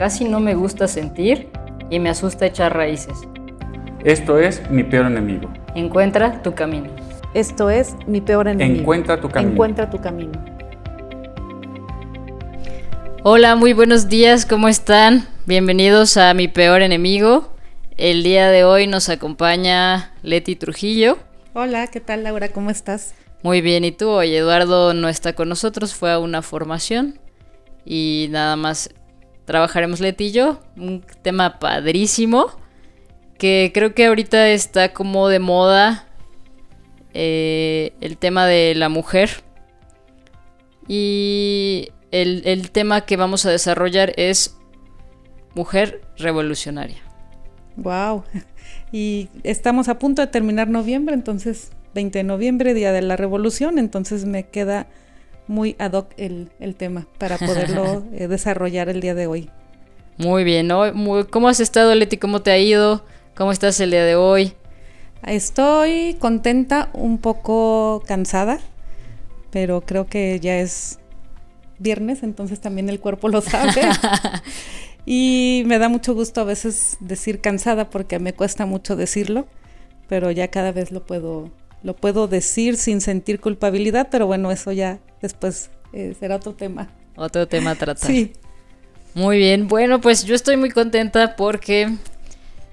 casi no me gusta sentir y me asusta echar raíces. Esto es mi peor enemigo. Encuentra tu camino. Esto es mi peor enemigo. Encuentra tu camino. Encuentra tu camino. Hola, muy buenos días, ¿cómo están? Bienvenidos a mi peor enemigo. El día de hoy nos acompaña Leti Trujillo. Hola, ¿qué tal Laura? ¿Cómo estás? Muy bien, ¿y tú? Hoy Eduardo no está con nosotros, fue a una formación y nada más trabajaremos Leti y yo. Un tema padrísimo que creo que ahorita está como de moda eh, el tema de la mujer. Y el, el tema que vamos a desarrollar es mujer revolucionaria. Wow. Y estamos a punto de terminar noviembre, entonces 20 de noviembre, Día de la Revolución, entonces me queda muy ad hoc el, el tema para poderlo eh, desarrollar el día de hoy. Muy bien, ¿no? Muy, ¿cómo has estado, Leti? ¿Cómo te ha ido? ¿Cómo estás el día de hoy? Estoy contenta, un poco cansada, pero creo que ya es viernes, entonces también el cuerpo lo sabe. y me da mucho gusto a veces decir cansada porque me cuesta mucho decirlo, pero ya cada vez lo puedo lo puedo decir sin sentir culpabilidad, pero bueno, eso ya después eh, será otro tema. Otro tema a tratar. Sí. Muy bien, bueno, pues yo estoy muy contenta porque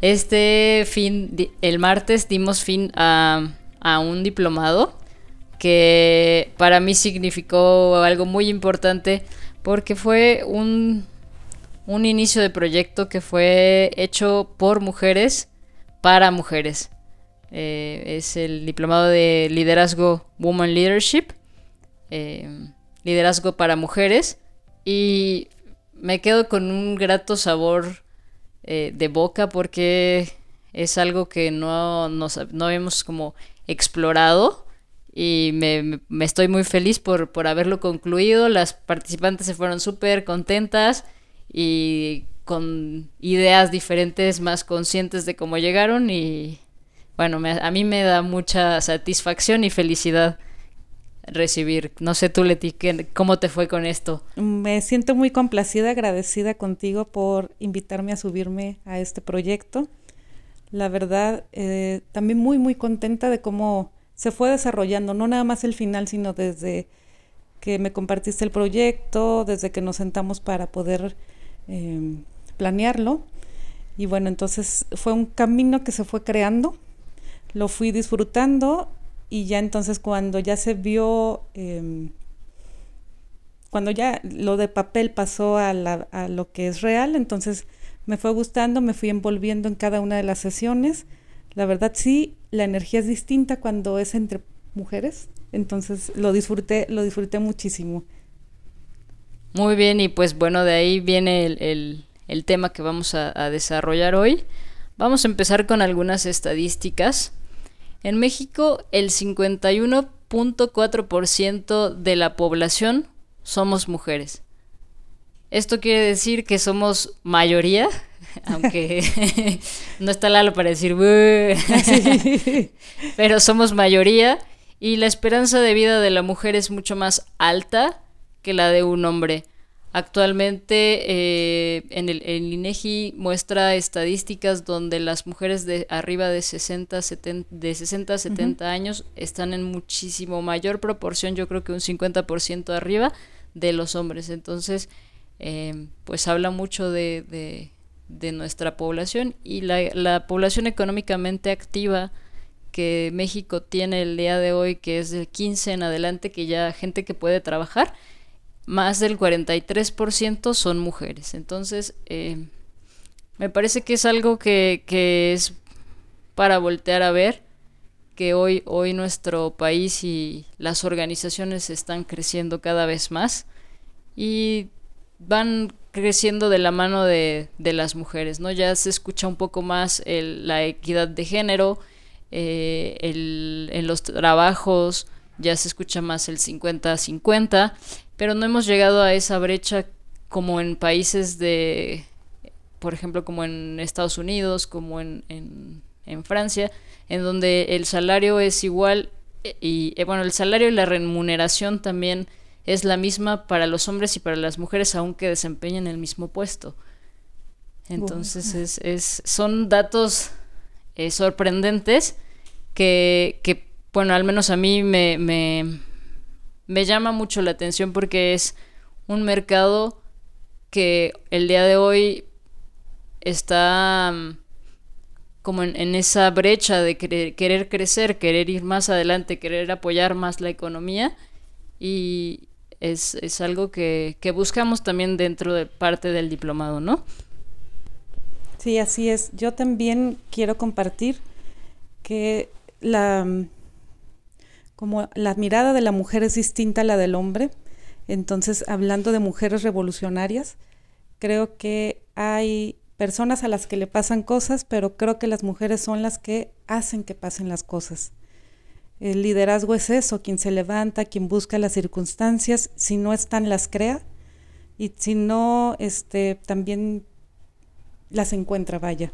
este fin, el martes dimos fin a, a un diplomado que para mí significó algo muy importante porque fue un, un inicio de proyecto que fue hecho por mujeres para mujeres. Eh, es el diplomado de liderazgo Woman Leadership, eh, liderazgo para mujeres, y me quedo con un grato sabor eh, de boca porque es algo que no, nos, no habíamos como explorado y me, me estoy muy feliz por, por, haberlo concluido. Las participantes se fueron súper contentas y con ideas diferentes, más conscientes de cómo llegaron y bueno, me, a mí me da mucha satisfacción y felicidad recibir. No sé tú, Leti, ¿cómo te fue con esto? Me siento muy complacida, agradecida contigo por invitarme a subirme a este proyecto. La verdad, eh, también muy, muy contenta de cómo se fue desarrollando, no nada más el final, sino desde que me compartiste el proyecto, desde que nos sentamos para poder eh, planearlo. Y bueno, entonces fue un camino que se fue creando, lo fui disfrutando y ya entonces cuando ya se vio, eh, cuando ya lo de papel pasó a, la, a lo que es real, entonces me fue gustando, me fui envolviendo en cada una de las sesiones. La verdad sí, la energía es distinta cuando es entre mujeres, entonces lo disfruté, lo disfruté muchísimo. Muy bien, y pues bueno, de ahí viene el, el, tema que vamos a desarrollar hoy. Vamos a empezar con algunas estadísticas. En México, el 51.4% de la población somos mujeres. Esto quiere decir que somos mayoría, aunque no está Lalo para decir, pero somos mayoría y la esperanza de vida de la mujer es mucho más alta que la de un hombre. Actualmente eh, en el, el, INEGI muestra estadísticas donde las mujeres de arriba de 60, 70, de 60 a 70 uh -huh. años están en muchísimo mayor proporción, yo creo que un 50% arriba de los hombres. Entonces, eh, pues habla mucho de, de, de nuestra población y la, la, población económicamente activa que México tiene el día de hoy, que es del 15 en adelante, que ya gente que puede trabajar más del 43% son mujeres. Entonces, eh, me parece que es algo que, que, es para voltear a ver, que hoy, hoy nuestro país y las organizaciones están creciendo cada vez más y van creciendo de la mano de, las mujeres, ¿no? Ya se escucha un poco más la equidad de género, eh, en los trabajos ya se escucha más el 50-50, pero no hemos llegado a esa brecha como en países de, por ejemplo, como en Estados Unidos, como en, en, Francia, en donde el salario es igual eh, y, eh, bueno, el salario y la remuneración también es la misma para los hombres y para las mujeres, aunque desempeñen el mismo puesto. Entonces, es, es, son datos eh, sorprendentes que, que, bueno, al menos a mí me, me, me llama mucho la atención porque es un mercado que el día de hoy está mm, como en, esa brecha de querer, crecer, querer ir más adelante, querer apoyar más la economía y es, algo que, buscamos también dentro de parte del diplomado, ¿no? Sí, así es. Yo también quiero compartir que la mm, como la mirada de la mujer es distinta a la del hombre. Entonces, hablando de mujeres revolucionarias, creo que hay personas a las que le pasan cosas, pero creo que las mujeres son las que hacen que pasen las cosas. El liderazgo es eso, quien se levanta, quien busca las circunstancias, si no están las crea y si no, este, también las encuentra, vaya.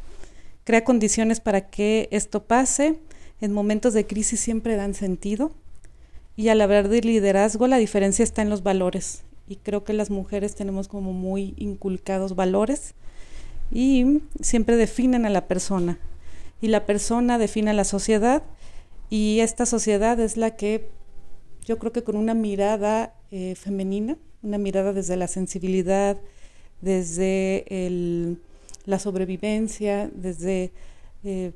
Crea condiciones para que esto pase. En momentos de crisis siempre dan sentido. Y al hablar de liderazgo, la diferencia está en los valores. Y creo que las mujeres tenemos como muy inculcados valores y siempre definen a la persona. Y la persona define a la sociedad y esta sociedad es la que yo creo que con una mirada eh, femenina, una mirada desde la sensibilidad, desde la sobrevivencia, desde... Eh,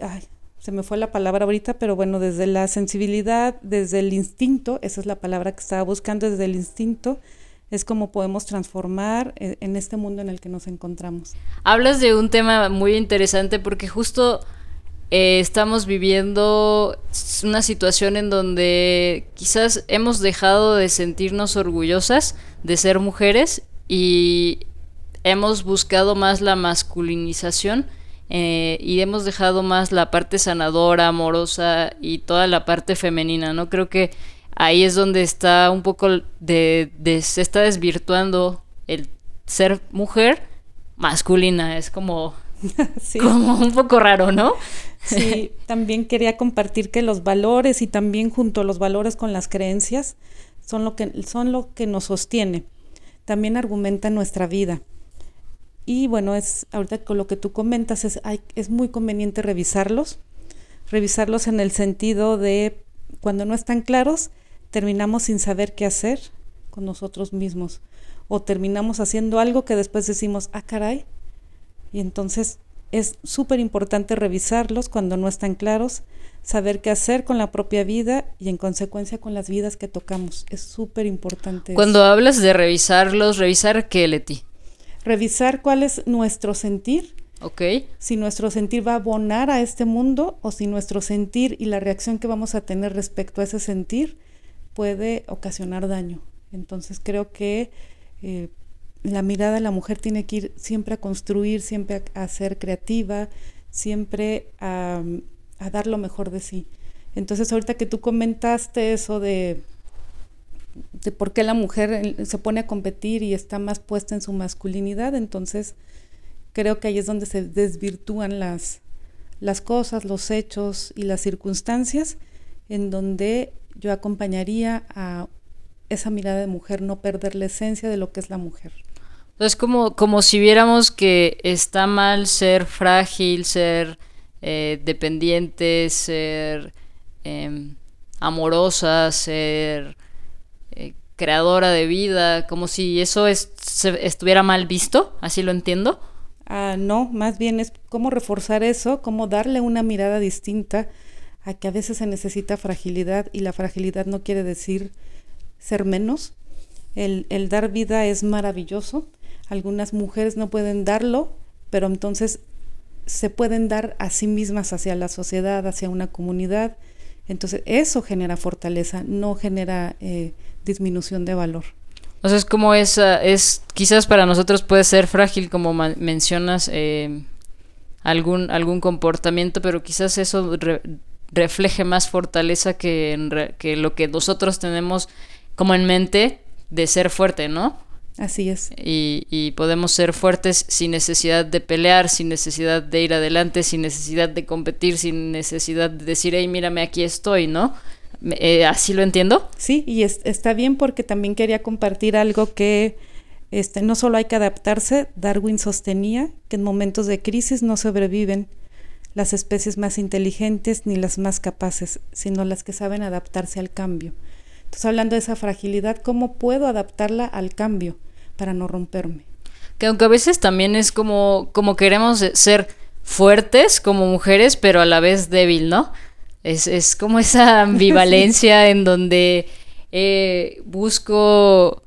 ay, se me fue la palabra ahorita, pero bueno, desde la sensibilidad, desde el instinto, esa es la palabra que estaba buscando, desde el instinto, es como podemos transformar eh, en este mundo en el que nos encontramos. Hablas de un tema muy interesante porque justo eh, estamos viviendo una situación en donde quizás hemos dejado de sentirnos orgullosas de ser mujeres y hemos buscado más la masculinización eh, y hemos dejado más la parte sanadora, amorosa y toda la parte femenina, ¿no? Creo que ahí es donde está un poco de, se está desvirtuando el ser mujer masculina, es como, como un poco raro, ¿no? Sí, también quería compartir que los valores y también junto a los valores con las creencias son lo que, son lo que nos sostiene. También argumenta nuestra vida. Y bueno, es ahorita con lo que tú comentas, es, es muy conveniente revisarlos, revisarlos en el sentido de cuando no están claros, terminamos sin saber qué hacer con nosotros mismos o terminamos haciendo algo que después decimos, ah, caray. Y entonces es súper importante revisarlos cuando no están claros, saber qué hacer con la propia vida y en consecuencia con las vidas que tocamos. Es súper importante. Cuando hablas de revisarlos, ¿revisar qué, Leti? Revisar cuál es nuestro sentir. Ok. Si nuestro sentir va a abonar a este mundo o si nuestro sentir y la reacción que vamos a tener respecto a ese sentir puede ocasionar daño. Entonces creo que eh, la mirada de la mujer tiene que ir siempre a construir, siempre a, ser creativa, siempre a, dar lo mejor de sí. Entonces ahorita que tú comentaste eso de, de por qué la mujer se pone a competir y está más puesta en su masculinidad, entonces creo que ahí es donde se desvirtúan las, las cosas, los hechos y las circunstancias en donde yo acompañaría a esa mirada de mujer, no perder la esencia de lo que es la mujer. Es como, como si viéramos que está mal ser frágil, ser eh, dependiente, ser em, amorosa, ser eh, creadora de vida, como si eso estuviera mal visto, así lo entiendo. Ah, no, más bien es cómo reforzar eso, cómo darle una mirada distinta a que a veces se necesita fragilidad y la fragilidad no quiere decir ser menos. El, dar vida es maravilloso. Algunas mujeres no pueden darlo, pero entonces se pueden dar a sí mismas hacia la sociedad, hacia una comunidad. Entonces eso genera fortaleza, no genera eh, disminución de valor. O sea, es como esa, es, quizás para nosotros puede ser frágil, como mencionas, eh, algún, algún comportamiento, pero quizás eso refleje más fortaleza que, que lo que nosotros tenemos como en mente de ser fuerte, ¿no? Así es. Y, y, podemos ser fuertes sin necesidad de pelear, sin necesidad de ir adelante, sin necesidad de competir, sin necesidad de decir, hey, mírame, aquí estoy, ¿no? Eh, ¿Así lo entiendo? Sí, y está bien porque también quería compartir algo que este, no solo hay que adaptarse, Darwin sostenía que en momentos de crisis no sobreviven las especies más inteligentes ni las más capaces, sino las que saben adaptarse al cambio. Entonces, hablando de esa fragilidad, ¿cómo puedo adaptarla al cambio para no romperme? Que aunque a veces también es como, como queremos ser fuertes como mujeres, pero a la vez débil, ¿no? Es, es como esa ambivalencia en donde eh, busco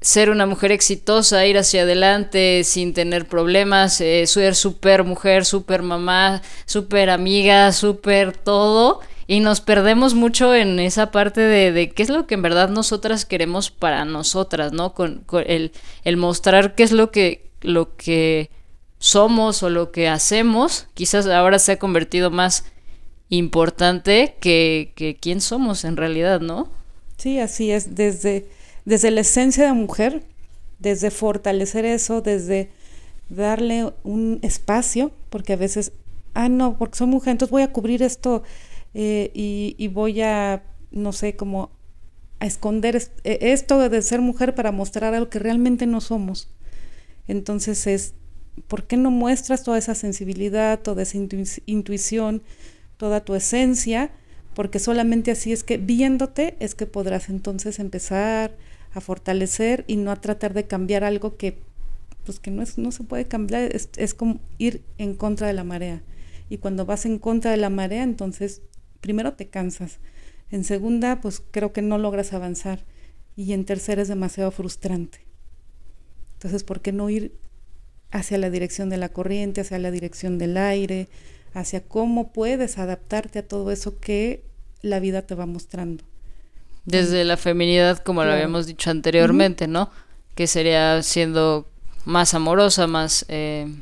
ser una mujer exitosa, ir hacia adelante sin tener problemas, eh, ser súper mujer, súper mamá, súper amiga, súper todo. Y nos perdemos mucho en esa parte de, de, qué es lo que en verdad nosotras queremos para nosotras, ¿no? Con, el, el, mostrar qué es lo que, lo que somos o lo que hacemos, quizás ahora se ha convertido más importante que, que quién somos en realidad, ¿no? Sí, así es, desde, desde la esencia de mujer, desde fortalecer eso, desde darle un espacio, porque a veces, ah, no, porque soy mujer, entonces voy a cubrir esto eh, y, y, voy a, no sé, como a esconder e, esto de ser mujer para mostrar algo que realmente no somos. Entonces es, ¿por qué no muestras toda esa sensibilidad, toda esa intuición? Toda tu esencia, porque solamente así es que viéndote es que podrás entonces empezar a fortalecer y no a tratar de cambiar algo que pues que no es no se puede cambiar, es, es como ir en contra de la marea. Y cuando vas en contra de la marea, entonces primero te cansas. En segunda, pues creo que no logras avanzar. Y en tercera es demasiado frustrante. Entonces, ¿por qué no ir hacia la dirección de la corriente, hacia la dirección del aire, hacia cómo puedes adaptarte a todo eso que la vida te va mostrando. Desde la feminidad, como lo habíamos dicho anteriormente, ¿no? Que sería siendo más amorosa, más... Eh,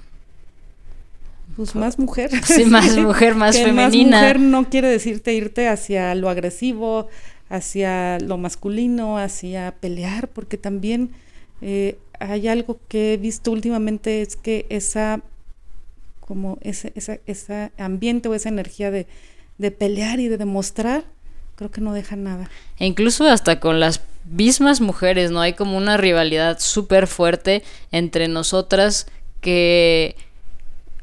pues más mujer. Sí, más mujer, más femenina. Más mujer no quiere decirte irte hacia lo agresivo, hacia lo masculino, hacia pelear, porque también eh, hay algo que he visto últimamente, es que esa como ese, esa, ambiente o esa energía de, pelear y de demostrar, creo que no deja nada. E incluso hasta con las mismas mujeres, ¿no? Hay como una rivalidad súper fuerte entre nosotras que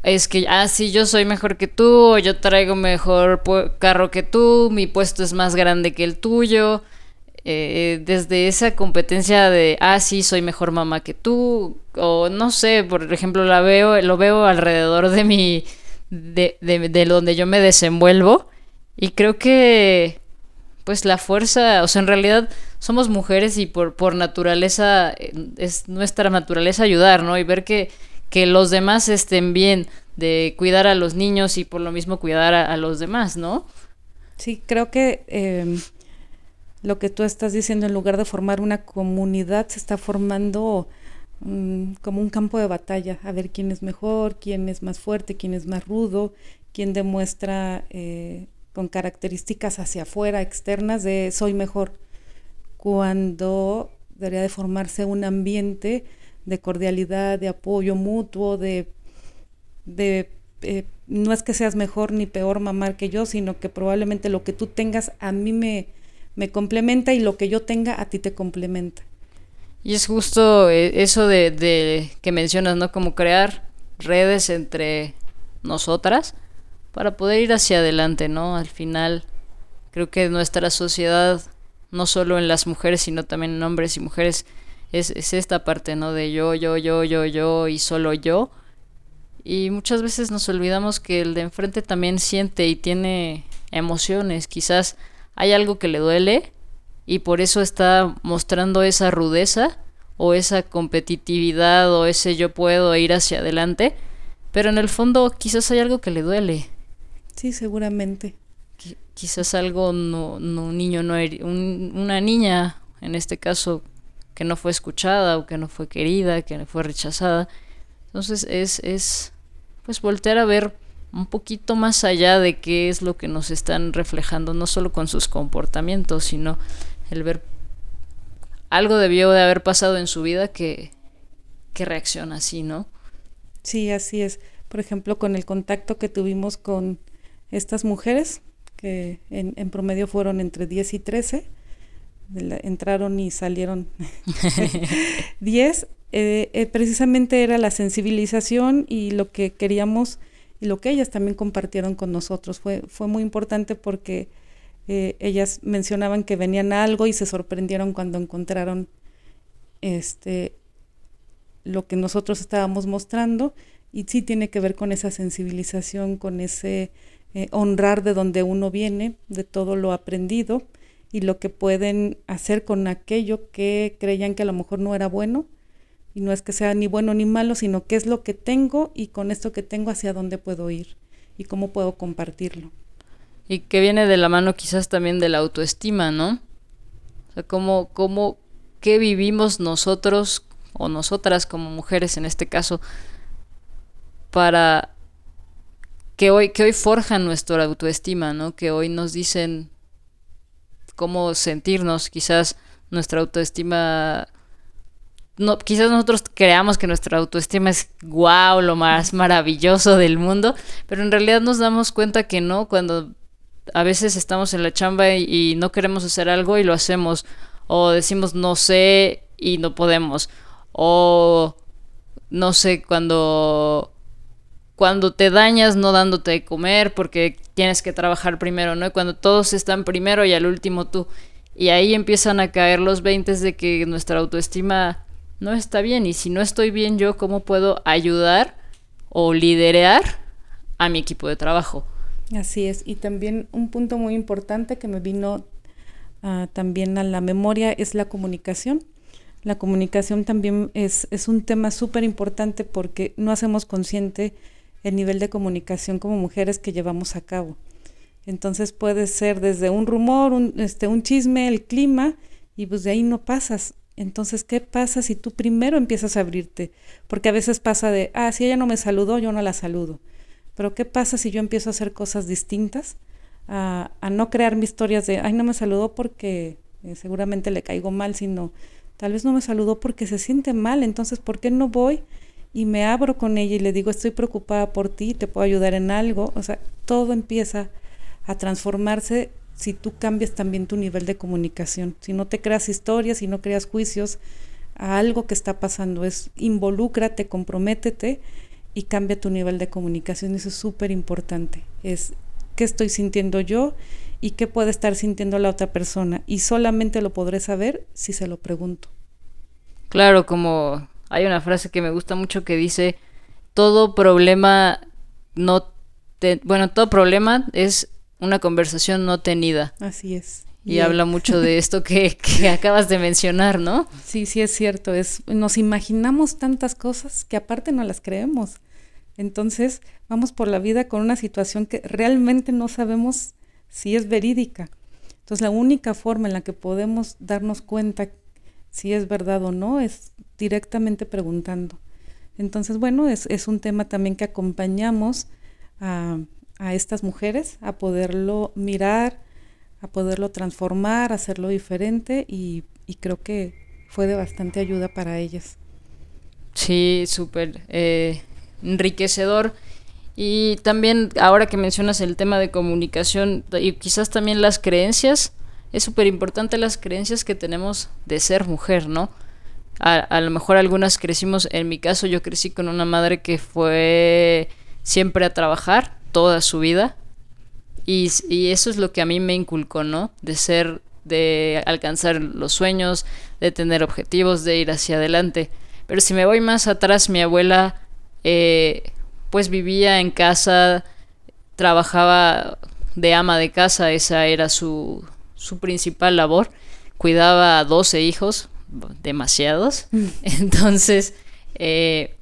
es que, ah, sí, yo soy mejor que tú, o yo traigo mejor carro que tú, mi puesto es más grande que el tuyo. Eh, desde esa competencia de, ah, sí, soy mejor mamá que tú, o no sé, por ejemplo, la veo, lo veo alrededor de mi, de, de, donde yo me desenvuelvo, y creo que, pues la fuerza, o sea, en realidad somos mujeres y por, por naturaleza, eh, es nuestra naturaleza ayudar, ¿no? Y ver que, que los demás estén bien, de cuidar a los niños y por lo mismo cuidar a, los demás, ¿no? Sí, creo que... Em, lo que tú estás diciendo, en lugar de formar una comunidad, se está formando mm, como un campo de batalla, a ver quién es mejor, quién es más fuerte, quién es más rudo, quién demuestra eh, con características hacia afuera, externas, de soy mejor, cuando debería de formarse un ambiente de cordialidad, de apoyo mutuo, de, de eh, no es que seas mejor ni peor mamar que yo, sino que probablemente lo que tú tengas a mí me, me complementa y lo que yo tenga a ti te complementa. Y es justo eh, eso de, que mencionas, ¿no? Como crear redes entre nosotras para poder ir hacia adelante, ¿no? Al final, creo que nuestra sociedad, no solo en las mujeres, sino también en hombres y mujeres, es, es esta parte, ¿no? De yo, yo, yo, yo, yo y solo yo. Y muchas veces nos olvidamos que el de enfrente también siente y tiene emociones, quizás hay algo que le duele y por eso está mostrando esa rudeza o esa competitividad o ese yo puedo ir hacia adelante, pero en el fondo quizás hay algo que le duele. Sí, seguramente. quizás algo no, no un niño no una niña en este caso que no fue escuchada o que no fue querida, que fue rechazada. Entonces es, es pues voltear a ver un poquito más allá de qué es lo que nos están reflejando, no solo con sus comportamientos, sino el ver algo debió de haber pasado en su vida que, que reacciona así, ¿no? Sí, así es. Por ejemplo, con el contacto que tuvimos con estas mujeres, que en, en promedio fueron entre 10 y 13, entraron y salieron 10, eh, eh, precisamente era la sensibilización y lo que queríamos y lo que ellas también compartieron con nosotros. Fue, fue muy importante porque eh, ellas mencionaban que venían a algo y se sorprendieron cuando encontraron este, lo que nosotros estábamos mostrando y sí tiene que ver con esa sensibilización, con ese honrar de donde uno viene, de todo lo aprendido y lo que pueden hacer con aquello que creían que a lo mejor no era bueno. Y no es que sea ni bueno ni malo, sino qué es lo que tengo y con esto que tengo hacia dónde puedo ir y cómo puedo compartirlo. Y que viene de la mano quizás también de la autoestima, ¿no? O sea, cómo, cómo, qué vivimos nosotros o nosotras como mujeres en este caso para que hoy, que hoy forjan nuestra autoestima, ¿no? Que hoy nos dicen, cómo sentirnos, quizás nuestra autoestima no, quizás nosotros creamos que nuestra autoestima es wow, lo más maravilloso del mundo, pero en realidad nos damos cuenta que no, cuando a veces estamos en la chamba y, y, no queremos hacer algo y lo hacemos, o decimos no sé y no podemos, o no sé, cuando cuando te dañas no dándote de comer porque tienes que trabajar primero, ¿no? Cuando todos están primero y al último tú. Y ahí empiezan a caer los veintes de que nuestra autoestima no está bien. Y si no estoy bien yo, ¿cómo puedo ayudar o liderar a mi equipo de trabajo? Así es. Y también un punto muy importante que me vino uh, también a la memoria es la comunicación. La comunicación también es, es un tema súper importante porque no hacemos consciente el nivel de comunicación como mujeres que llevamos a cabo. Entonces puede ser desde un rumor, un, este, un chisme, el clima, y pues de ahí no pasas. Entonces, ¿qué pasa si tú primero empiezas a abrirte? Porque a veces pasa de, ah, si ella no me saludó, yo no la saludo. Pero ¿qué pasa si yo empiezo a hacer cosas distintas? A, no crear mis historias de, ay, no me saludó porque eh, seguramente le caigo mal, sino tal vez no me saludó porque se siente mal. Entonces, ¿por qué no voy y me abro con ella y le digo, estoy preocupada por ti, te puedo ayudar en algo. O sea, todo empieza a transformarse si tú cambias también tu nivel de comunicación. Si no te creas historias, si no creas juicios a algo que está pasando, es involúcrate, comprométete y cambia tu nivel de comunicación. Eso es súper importante. Es qué estoy sintiendo yo y qué puede estar sintiendo la otra persona. Y solamente lo podré saber si se lo pregunto. Claro, como hay una frase que me gusta mucho que dice, todo problema no... Te, bueno, todo problema es una conversación no tenida. Así es. Y habla mucho de esto que, que, acabas de mencionar, ¿no? Sí, sí es cierto. Es, nos imaginamos tantas cosas que aparte no las creemos. Entonces vamos por la vida con una situación que realmente no sabemos si es verídica. Entonces la única forma en la que podemos darnos cuenta si es verdad o no es directamente preguntando. Entonces, bueno, es, es un tema también que acompañamos a, a, estas mujeres a poderlo mirar, a poderlo transformar, a hacerlo diferente y, creo que fue de bastante ayuda para ellas. Sí, súper eh, enriquecedor. Y también ahora que mencionas el tema de comunicación y quizás también las creencias, es súper importante las creencias que tenemos de ser mujer, ¿no? A, lo mejor algunas crecimos, en mi caso yo crecí con una madre que fue siempre a trabajar toda su vida y, y eso es lo que a mí me inculcó, ¿no? De ser, de alcanzar los sueños, de tener objetivos, de ir hacia adelante. Pero si me voy más atrás, mi abuela eh, pues vivía en casa, trabajaba de ama de casa, esa era su, su principal labor. Cuidaba a 12 hijos, demasiados. Mm. Entonces, eh,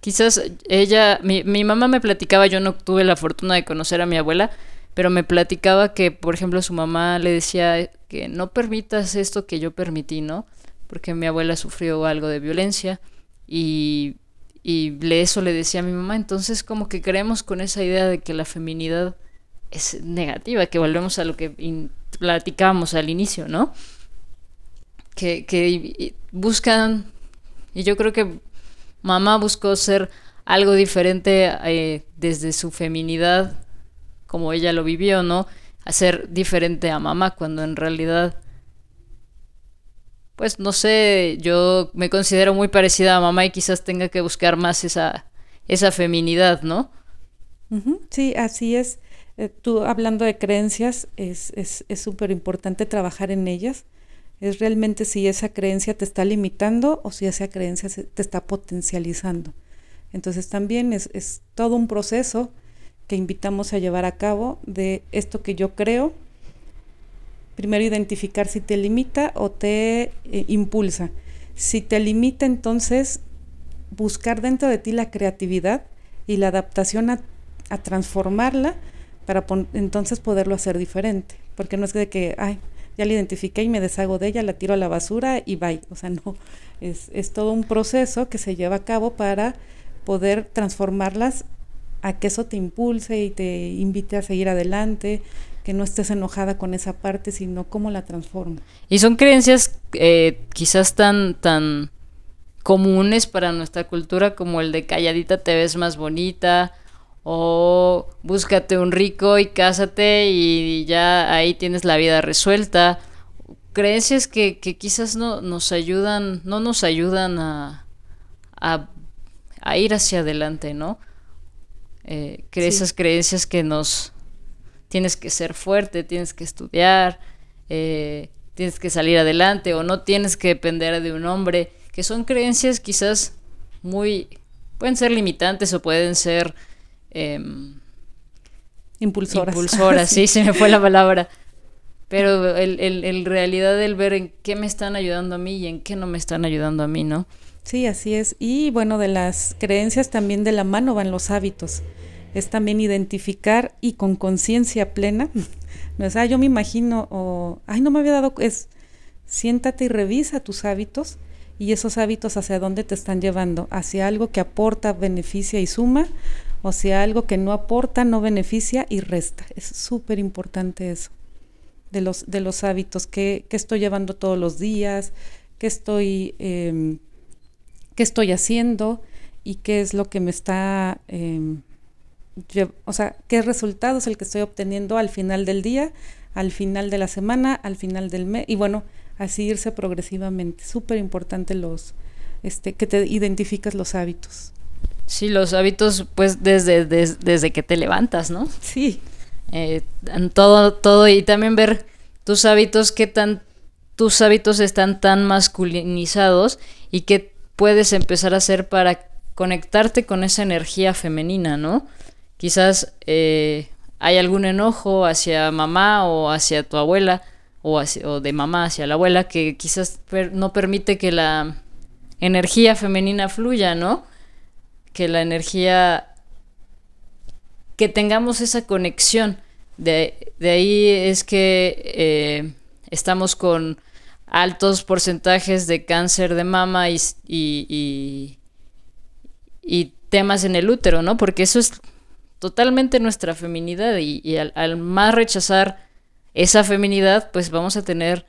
quizás ella, mi, mi, mamá me platicaba, yo no tuve la fortuna de conocer a mi abuela, pero me platicaba que, por ejemplo, su mamá le decía que no permitas esto que yo permití, ¿no? porque mi abuela sufrió algo de violencia y, y eso le decía a mi mamá, entonces como que creemos con esa idea de que la feminidad es negativa, que volvemos a lo que platicábamos al inicio, ¿no? Que, que buscan, y yo creo que mamá buscó ser algo diferente eh, desde su feminidad, como ella lo vivió, ¿no? Hacer diferente a mamá, cuando en realidad, pues no sé, yo me considero muy parecida a mamá y quizás tenga que buscar más esa, esa feminidad, ¿no? Sí, así es. Eh, tú hablando de creencias, es súper es, importante trabajar en ellas. Es realmente si esa creencia te está limitando o si esa creencia te está potencializando. Entonces también es, es todo un proceso que invitamos a llevar a cabo de esto que yo creo. Primero identificar si te limita o te eh, impulsa. Si te limita, entonces buscar dentro de ti la creatividad y la adaptación a, transformarla para entonces poderlo hacer diferente. Porque no es de que, ay, ya la identifiqué y me deshago de ella, la tiro a la basura y bye. O sea, no, es, es todo un proceso que se lleva a cabo para poder transformarlas a que eso te impulse y te invite a seguir adelante, que no estés enojada con esa parte, sino cómo la transforma. Y son creencias eh, quizás tan, tan comunes para nuestra cultura como el de calladita te ves más bonita o búscate un rico y cásate y ya ahí tienes la vida resuelta. Creencias que, que quizás no nos ayudan, no nos ayudan a, a a ir hacia adelante, ¿no? Eh, Esas creencias que nos... Tienes que ser fuerte, tienes que estudiar, eh, tienes que salir adelante o no tienes que depender de un hombre, que son creencias quizás muy... pueden ser limitantes o pueden ser... Em, impulsoras. Impulsoras, sí. se me fue la palabra. Pero el, el, el realidad el ver en qué me están ayudando a mí y en qué no me están ayudando a mí, ¿no? Sí, así es. Y bueno, de las creencias también de la mano van los hábitos. Es también identificar y con conciencia plena. No es, ah, yo me imagino, o, ay, no me había dado, es, siéntate y revisa tus hábitos y esos hábitos hacia dónde te están llevando, hacia algo que aporta, beneficia y suma, o hacia algo que no aporta, no beneficia y resta. Es súper importante eso, de los, de los hábitos, que, estoy llevando todos los días, que estoy... Em, qué estoy haciendo y qué es lo que me está, em, o sea, qué resultado es el que estoy obteniendo al final del día, al final de la semana, al final del mes, y bueno, así irse progresivamente. Súper importante los, este, que te identificas los hábitos. Sí, los hábitos, pues desde, desde, que te levantas, ¿no? Sí. Eh, todo, todo, y también ver tus hábitos, qué tan tus hábitos están tan masculinizados y qué puedes empezar a hacer para conectarte con esa energía femenina, ¿no? Quizás eh, hay algún enojo hacia mamá o hacia tu abuela o, o de mamá hacia la abuela que quizás no permite que la energía femenina fluya, ¿no? Que la energía, que tengamos esa conexión. De, de ahí es que eh, estamos con altos porcentajes de cáncer de mama y, y, temas en el útero, ¿no? Porque eso es totalmente nuestra feminidad y, al, más rechazar esa feminidad, pues vamos a tener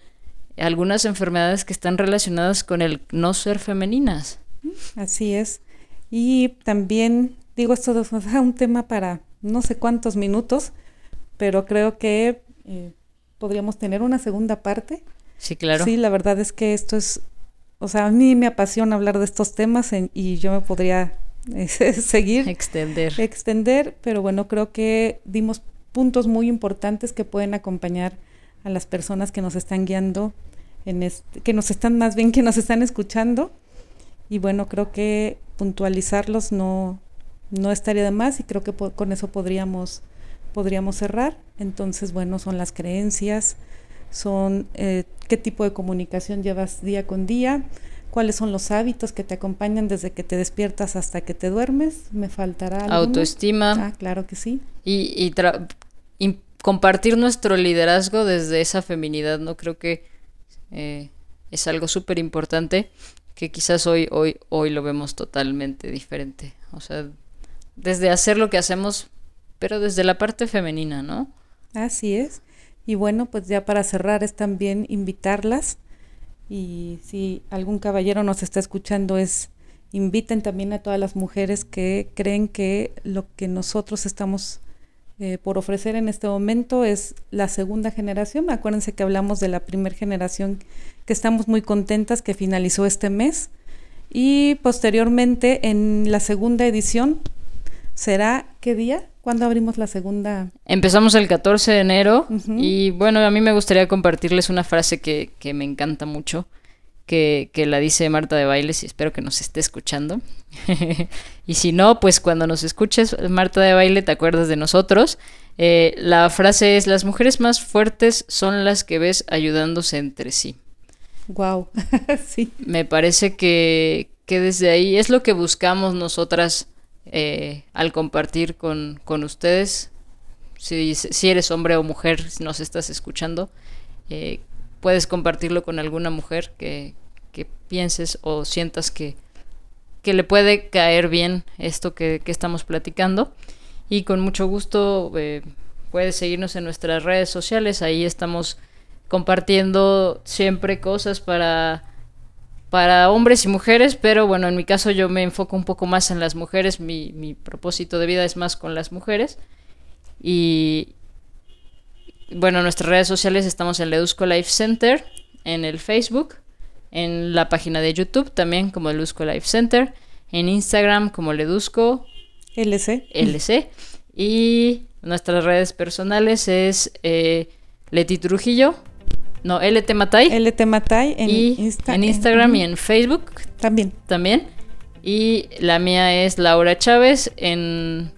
algunas enfermedades que están relacionadas con el no ser femeninas. Así es. Y también, digo, esto es un tema para no sé cuántos minutos, pero creo que eh, podríamos tener una segunda parte Sí, claro. Sí, la verdad es que esto es, o sea, a mí me apasiona hablar de estos temas y yo me podría seguir. Extender. Extender, pero bueno, creo que dimos puntos muy importantes que pueden acompañar a las personas que nos están guiando, en este, que nos están más bien que nos están escuchando. Y bueno, creo que puntualizarlos no, no estaría de más y creo que con eso podríamos, podríamos cerrar. Entonces, bueno, son las creencias, son eh, qué tipo de comunicación llevas día con día, cuáles son los hábitos que te acompañan desde que te despiertas hasta que te duermes. Me faltará autoestima. Ah, claro que sí. Y, compartir nuestro liderazgo desde esa feminidad, ¿no? Creo que eh, es algo súper importante que quizás hoy, hoy, hoy lo vemos totalmente diferente. O sea, desde hacer lo que hacemos, pero desde la parte femenina, ¿no? Así es. Y bueno, pues ya para cerrar es también invitarlas y si algún caballero nos está escuchando es inviten también a todas las mujeres que creen que lo que nosotros estamos eh, por ofrecer en este momento es la segunda generación. Acuérdense que hablamos de la primera generación que estamos muy contentas que finalizó este mes y posteriormente en la segunda edición será qué día? ¿Cuándo abrimos la segunda? Empezamos el 14 de enero y bueno, a mí me gustaría compartirles una frase que, que me encanta mucho que, la dice Marta de Bailes y espero que nos esté escuchando. y si no, pues cuando nos escuches, Marta de Baile, te acuerdas de nosotros. Eh, la frase es, las mujeres más fuertes son las que ves ayudándose entre sí. Wow, sí. Me parece que, que, desde ahí es lo que buscamos nosotras eh, al compartir con, con ustedes. Si, si, eres hombre o mujer, si nos estás escuchando, eh, puedes compartirlo con alguna mujer que, pienses o sientas que, que, le puede caer bien esto que, estamos platicando. Y con mucho gusto eh, puedes seguirnos en nuestras redes sociales. Ahí estamos compartiendo siempre cosas para, para hombres y mujeres, pero bueno, en mi caso yo me enfoco un poco más en las mujeres. Mi, mi propósito de vida es más con las mujeres. Y, bueno, en nuestras redes sociales estamos en Ledusco Life Center, en el Facebook, en la página de YouTube también como Ledusco Life Center, en Instagram como Ledusco LC. LC. Y nuestras redes personales es eh, Leti Trujillo, no, LT Matay. LT Matay en, en Instagram y en Facebook. También. También. Y la mía es Laura Chávez en,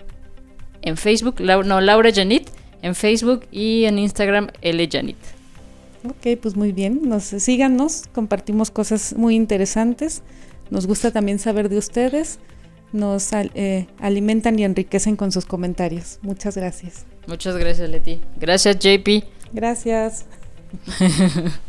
en Facebook, no, Laura Janit en Facebook y en Instagram L Janit. Ok, pues muy bien. Nos síganos, compartimos cosas muy interesantes. Nos gusta también saber de ustedes. Nos eh, alimentan y enriquecen con sus comentarios. Muchas gracias. Muchas gracias, Leti. Gracias, JP. Gracias.